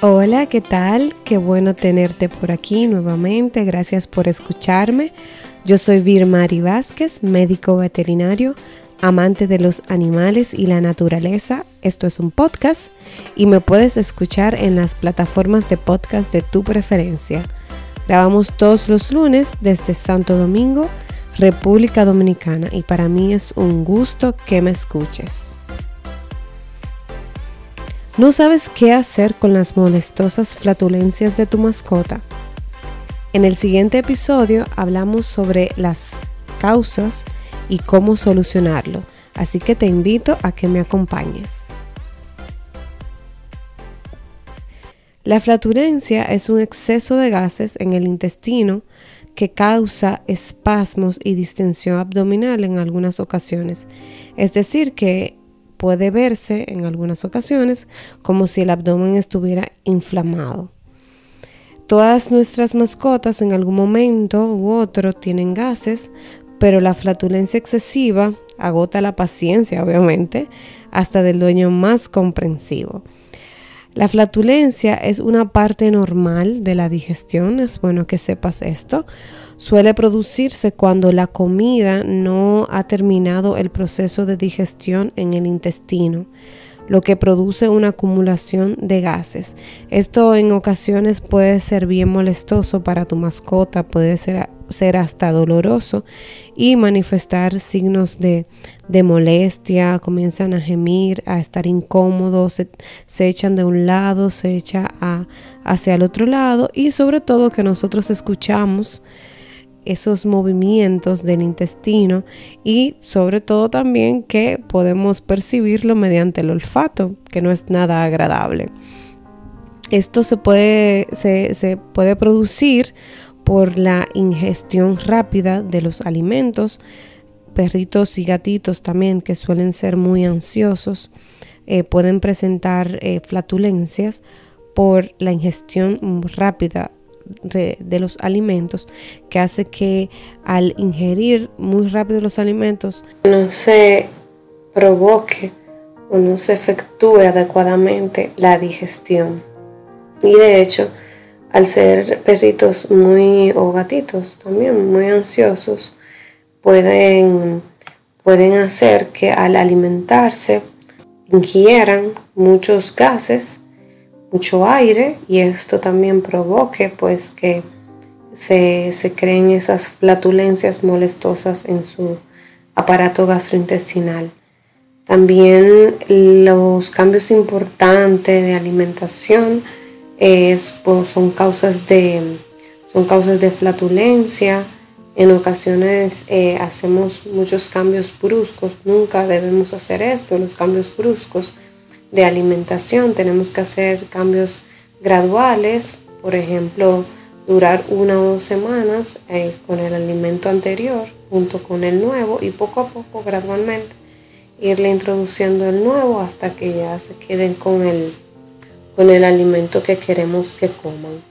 Hola, ¿qué tal? Qué bueno tenerte por aquí nuevamente. Gracias por escucharme. Yo soy Virmari Vázquez, médico veterinario, amante de los animales y la naturaleza. Esto es un podcast y me puedes escuchar en las plataformas de podcast de tu preferencia. Grabamos todos los lunes desde Santo Domingo, República Dominicana y para mí es un gusto que me escuches. ¿No sabes qué hacer con las molestosas flatulencias de tu mascota? En el siguiente episodio hablamos sobre las causas y cómo solucionarlo, así que te invito a que me acompañes. La flatulencia es un exceso de gases en el intestino que causa espasmos y distensión abdominal en algunas ocasiones. Es decir, que puede verse en algunas ocasiones como si el abdomen estuviera inflamado. Todas nuestras mascotas en algún momento u otro tienen gases, pero la flatulencia excesiva agota la paciencia, obviamente, hasta del dueño más comprensivo. La flatulencia es una parte normal de la digestión, es bueno que sepas esto. Suele producirse cuando la comida no ha terminado el proceso de digestión en el intestino, lo que produce una acumulación de gases. Esto en ocasiones puede ser bien molestoso para tu mascota, puede ser ser hasta doloroso y manifestar signos de, molestia, comienzan a gemir, a estar incómodos, se, echan de un lado, se echa hacia el otro lado y sobre todo que nosotros escuchamos esos movimientos del intestino y sobre todo también que podemos percibirlo mediante el olfato, que no es nada agradable. Esto se puede, se, se puede producir por la ingestión rápida de los alimentos, perritos y gatitos también que suelen ser muy ansiosos, eh, pueden presentar eh, flatulencias por la ingestión rápida de, de, los alimentos que hace que al ingerir muy rápido los alimentos no se provoque o no se efectúe adecuadamente la digestión. Y de hecho, al ser perritos muy o gatitos también muy ansiosos, pueden, pueden hacer que al alimentarse ingieran muchos gases, mucho aire y esto también provoque pues que se, se creen esas flatulencias molestosas en su aparato gastrointestinal. También los cambios importantes de alimentación es, son, causas de, son causas de flatulencia. En ocasiones eh, hacemos muchos cambios bruscos, nunca debemos hacer esto, los cambios bruscos de alimentación. Tenemos que hacer cambios graduales, por ejemplo, durar una o dos semanas eh, con el alimento anterior junto con el nuevo y poco a poco, gradualmente, irle introduciendo el nuevo hasta que ya se queden con el con el alimento que queremos que coman.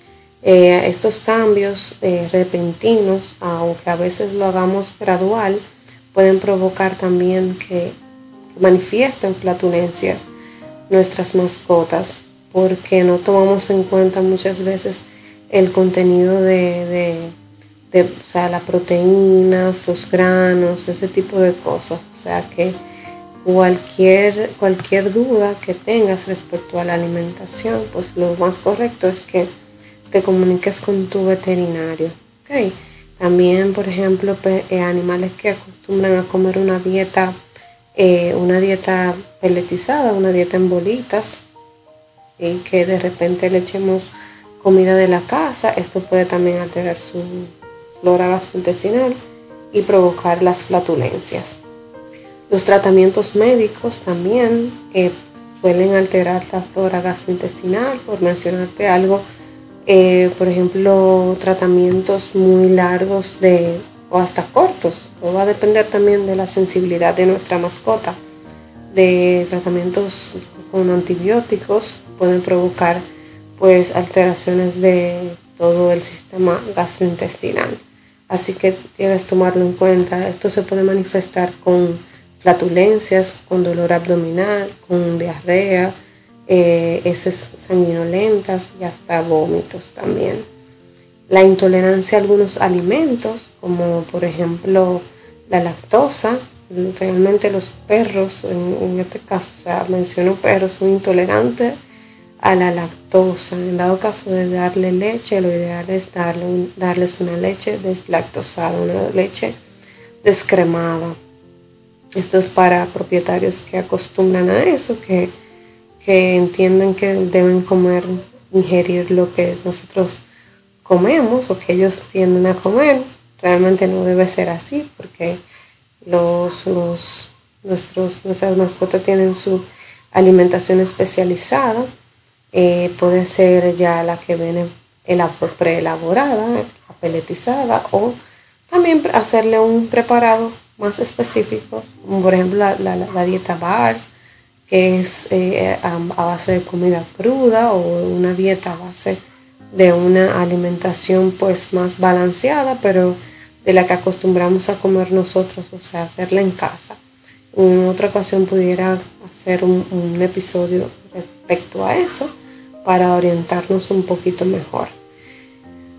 Eh, estos cambios eh, repentinos, aunque a veces lo hagamos gradual, pueden provocar también que, manifiesten flatulencias nuestras mascotas, porque no tomamos en cuenta muchas veces el contenido de, de, de o sea, las proteínas, los granos, ese tipo de cosas. O sea que cualquier, cualquier duda que tengas respecto a la alimentación, pues lo más correcto es que te comuniques con tu veterinario. También, por ejemplo, eh, animales que acostumbran a comer una dieta, eh, una dieta peletizada, una dieta en bolitas, y que de repente le echemos comida de la casa, esto puede también alterar su flora gastrointestinal y provocar las flatulencias. Los tratamientos médicos también suelen alterar la flora gastrointestinal, por mencionarte algo. Eh, por ejemplo, tratamientos muy largos de, o hasta cortos. Todo va a depender también de la sensibilidad de nuestra mascota. De tratamientos con antibióticos pueden provocar pues alteraciones de todo el sistema gastrointestinal. Así que debes tomarlo en cuenta. Esto se puede manifestar con flatulencias, con dolor abdominal, con diarrea, eh, heces sanguinolentas y hasta vómitos también. La intolerancia a algunos alimentos, como por ejemplo la lactosa, realmente los perros, en, este caso, o sea, menciono perros, son intolerantes a la lactosa. En dado caso de darle leche, lo ideal es darle darles una leche deslactosada, una leche descremada. Esto es para propietarios que acostumbran a eso, que, que entienden que deben comer, ingerir lo que nosotros comemos o que ellos tienden a comer. Realmente no debe ser así porque los, nuestros, nuestras mascotas tienen su alimentación especializada. Eh, puede ser ya la que viene preelaborada, peletizada o también hacerle un preparado más específico, como por ejemplo la, dieta BARF, que es eh, a, base de comida cruda o una dieta a base de una alimentación pues más balanceada, pero de la que acostumbramos a comer nosotros, o sea, hacerla en casa. En otra ocasión pudiera hacer un, episodio respecto a eso para orientarnos un poquito mejor.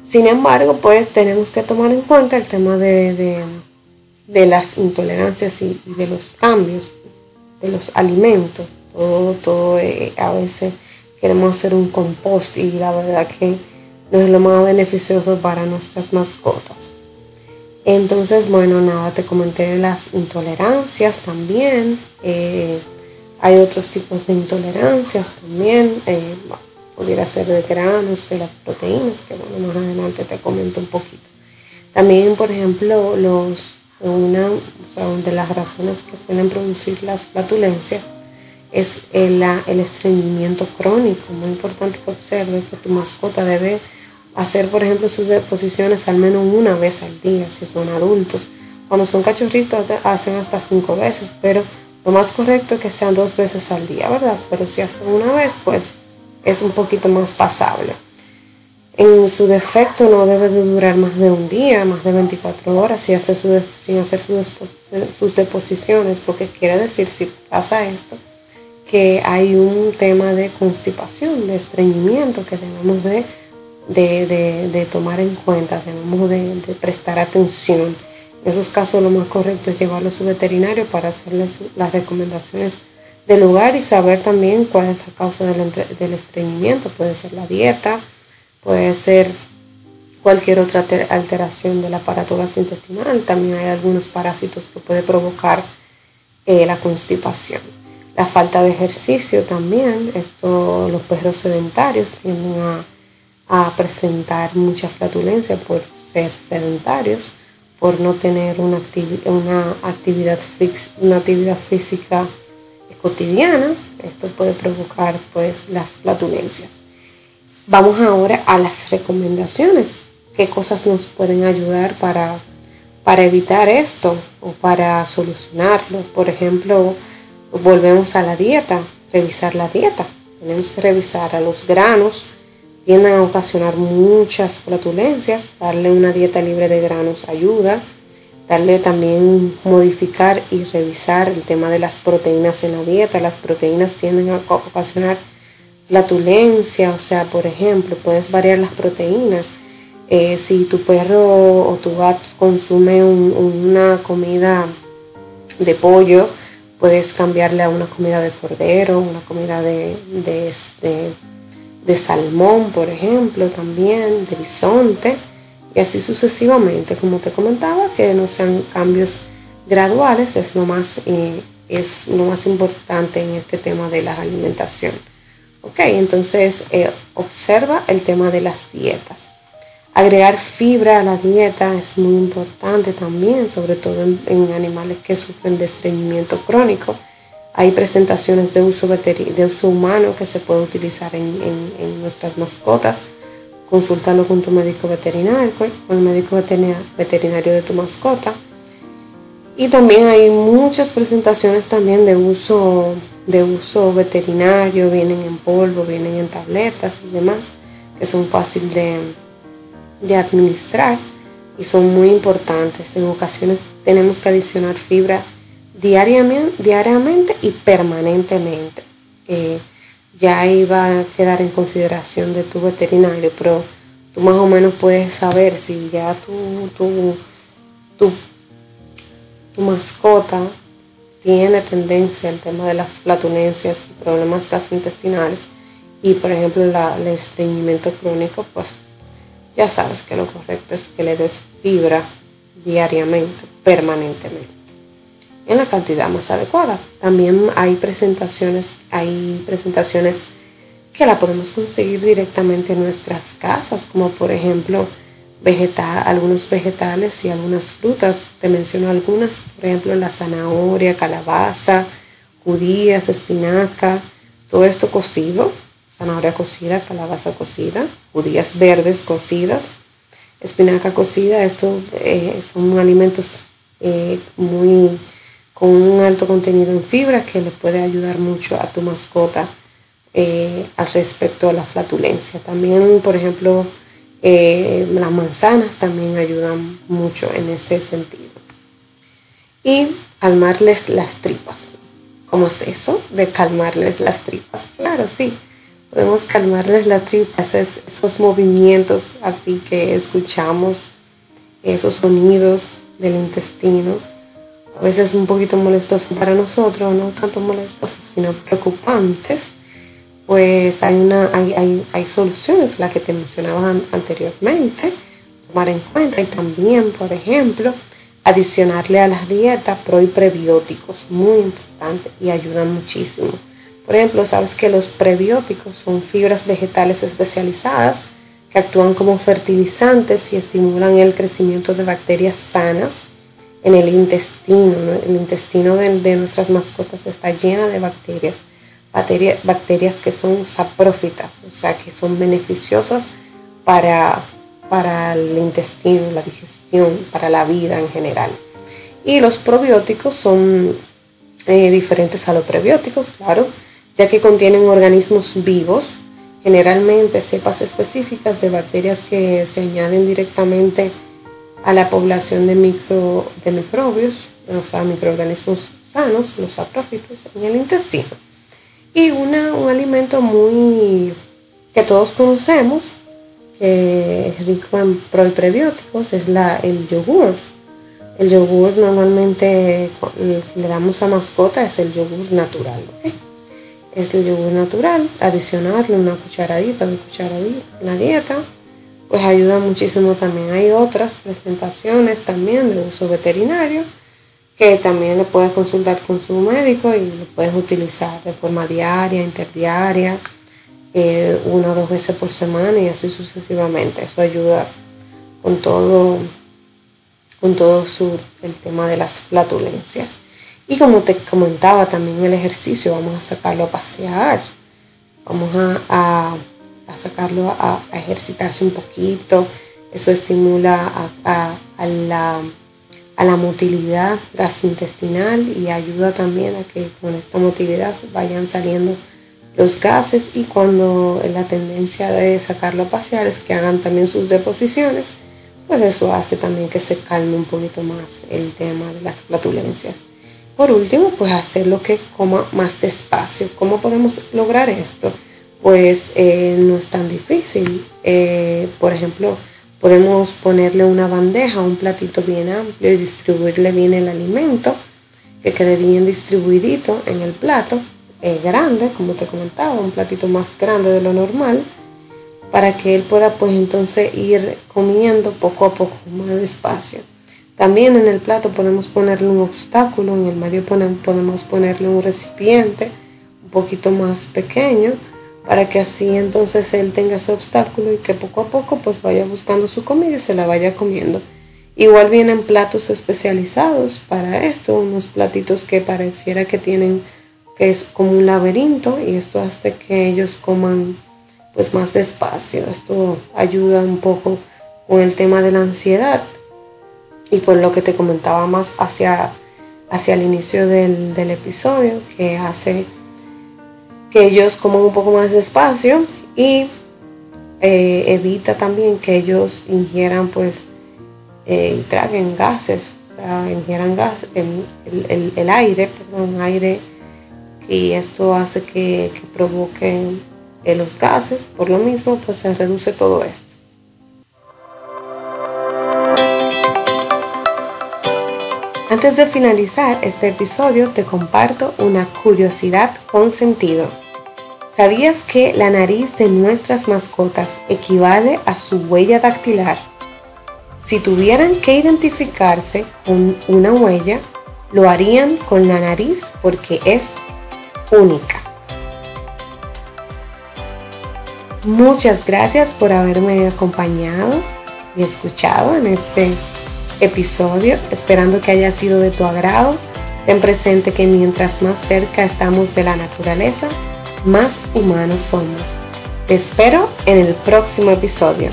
Sin embargo, pues tenemos que tomar en cuenta el tema de, las intolerancias y, de los cambios de los alimentos. Todo, todo eh, a veces queremos hacer un compost y la verdad que no es lo más beneficioso para nuestras mascotas. Entonces, bueno, nada, te comenté de las intolerancias también. Eh, hay otros tipos de intolerancias también. Eh, pudiera ser de granos, de las proteínas, que bueno, más adelante te comento un poquito. También, por ejemplo, los, una de las razones que suelen producir las flatulencias es el, el estreñimiento crónico. Muy importante que observe que tu mascota debe hacer, por ejemplo, sus deposiciones al menos una vez al día, si son adultos. Cuando son cachorritos hacen hasta cinco veces, pero lo más correcto es que sean dos veces al día, ¿verdad? Pero si hacen una vez, pues es un poquito más pasable. En su defecto no debe de durar más de un día, más de 24 horas sin hacer, sin hacer sus deposiciones, lo que quiere decir, si pasa esto, que hay un tema de constipación, de estreñimiento que debemos de de, tomar en cuenta, debemos de, prestar atención. En esos casos lo más correcto es llevarlo a su veterinario para hacerle las recomendaciones del lugar y saber también cuál es la causa del, del estreñimiento. Puede ser la dieta, puede ser cualquier otra alteración del aparato gastrointestinal. También hay algunos parásitos que puede provocar eh, la constipación. La falta de ejercicio también, esto los perros sedentarios tienden a presentar mucha flatulencia por ser sedentarios, por no tener una, una, actividad, una actividad física cotidiana. Esto puede provocar pues las flatulencias. Vamos ahora a las recomendaciones. ¿Qué cosas nos pueden ayudar para, para evitar esto o para solucionarlo? Por ejemplo, volvemos a la dieta, revisar la dieta. Tenemos que revisar a los granos, tienden a ocasionar muchas flatulencias. Darle una dieta libre de granos ayuda. Darle también modificar y revisar el tema de las proteínas en la dieta. Las proteínas tienden a ocasionar flatulencia, o sea, por ejemplo, puedes variar las proteínas. Eh, si tu perro o tu gato consume una comida de pollo, puedes cambiarle a una comida de cordero, una comida de, de de salmón, por ejemplo, también, de bisonte, y así sucesivamente, como te comentaba, que no sean cambios graduales, es lo más, eh, es lo más importante en este tema de la alimentación. Ok, entonces eh, observa el tema de las dietas. Agregar fibra a la dieta es muy importante también, sobre todo en animales que sufren de estreñimiento crónico hay presentaciones de uso, de uso humano que se puede utilizar en, nuestras mascotas. Consúltalo con tu médico veterinario, con el médico veterinario de tu mascota. Y también hay muchas presentaciones también de uso, de uso veterinario, vienen en polvo, vienen en tabletas y demás, que son fáciles de, de administrar y son muy importantes. En ocasiones tenemos que adicionar fibra diariamente, diariamente y permanentemente. Eh, ya iba a quedar en consideración de tu veterinario, pero tú más o menos puedes saber si ya tu, tu, tu, tu mascota tiene tendencia al tema de las flatulencias y problemas gastrointestinales y por ejemplo el estreñimiento crónico, pues ya sabes que lo correcto es que le des fibra diariamente, permanentemente, en la cantidad más adecuada. También hay presentaciones, hay presentaciones que la podemos conseguir directamente en nuestras casas, como por ejemplo vegetal, algunos vegetales y algunas frutas. Te menciono algunas, por ejemplo la zanahoria, calabaza, judías, espinaca, todo esto cocido, zanahoria cocida, calabaza cocida, judías verdes cocidas, espinaca cocida. Estos eh, son alimentos eh, muy con un alto contenido en fibra que le puede ayudar mucho a tu mascota eh, al respecto a la flatulencia. También, por ejemplo, las manzanas también ayudan mucho en ese sentido. Y calmarles las tripas. ¿Cómo es eso de calmarles las tripas? Claro, sí podemos calmarles la tripa, esos, movimientos así que escuchamos, esos sonidos del intestino, a veces un poquito molestosos para nosotros, no tanto molestosos, sino preocupantes, pues hay, una, hay, hay, soluciones, la que te mencionaba anteriormente, tomar en cuenta y también, por ejemplo, adicionarle a las dietas pro y prebióticos, muy importante y ayudan muchísimo. Por ejemplo, sabes que los prebióticos son fibras vegetales especializadas que actúan como fertilizantes y estimulan el crecimiento de bacterias sanas en el intestino. El intestino de, nuestras mascotas está llena de bacterias, bacterias que son saprófitas, o sea, que son beneficiosas para, para el intestino, la digestión, para la vida en general. Y los probióticos son eh, diferentes a los prebióticos, claro ya que contienen organismos vivos, generalmente cepas específicas de bacterias que se añaden directamente a la población de, micro, de microbios, o sea, microorganismos sanos, los saprófitos en el intestino. Y una, un alimento muy que todos conocemos, que es rico en prebióticos, es la, el yogur. El yogur normalmente le damos a mascota es el yogur natural. es el yogur natural, adicionarle una cucharadita de cucharadita en la dieta, pues ayuda muchísimo también. Hay otras presentaciones también de uso veterinario que también lo puedes consultar con su médico y lo puedes utilizar de forma diaria, interdiaria, eh, una o dos veces por semana y así sucesivamente. Eso ayuda con todo, con todo su, el tema de las flatulencias. Y como te comentaba también el ejercicio, vamos a sacarlo a pasear, vamos a, sacarlo a, ejercitarse un poquito, eso estimula a, la, a la motilidad gastrointestinal y ayuda también a que con esta motilidad vayan saliendo los gases y cuando la tendencia de sacarlo a pasear es que hagan también sus deposiciones, pues eso hace también que se calme un poquito más el tema de las flatulencias. Por último, pues hacer lo que coma más despacio. ¿Cómo podemos lograr esto? Pues eh, no es tan difícil. Eh, por ejemplo, podemos ponerle una bandeja, un platito bien amplio y distribuirle bien el alimento, que quede bien distribuidito en el plato, eh, grande, como te comentaba, un platito más grande de lo normal, para que él pueda pues entonces ir comiendo poco a poco, más despacio. También en el plato podemos ponerle un obstáculo, en el medio podemos ponerle un recipiente un poquito más pequeño para que así entonces él tenga ese obstáculo y que poco a poco pues vaya buscando su comida y se la vaya comiendo. Igual vienen platos especializados para esto, unos platitos que pareciera que tienen que es como un laberinto y esto hace que ellos coman pues más despacio. Esto ayuda un poco con el tema de la ansiedad y por lo que te comentaba más hacia, hacia el inicio del, episodio, que hace que ellos coman un poco más despacio y eh, evita también que ellos ingieran pues eh, traguen gases, o sea, ingieran gas, el, el, aire, perdón, aire y esto hace que, que provoquen eh, los gases, por lo mismo pues se reduce todo esto. Antes de finalizar este episodio te comparto una curiosidad con sentido. ¿Sabías que la nariz de nuestras mascotas equivale a su huella dactilar? Si tuvieran que identificarse con una huella, lo harían con la nariz porque es única. Muchas gracias por haberme acompañado y escuchado en este episodio, esperando que haya sido de tu agrado. Ten presente que mientras más cerca estamos de la naturaleza, más humanos somos. Te espero en el próximo episodio.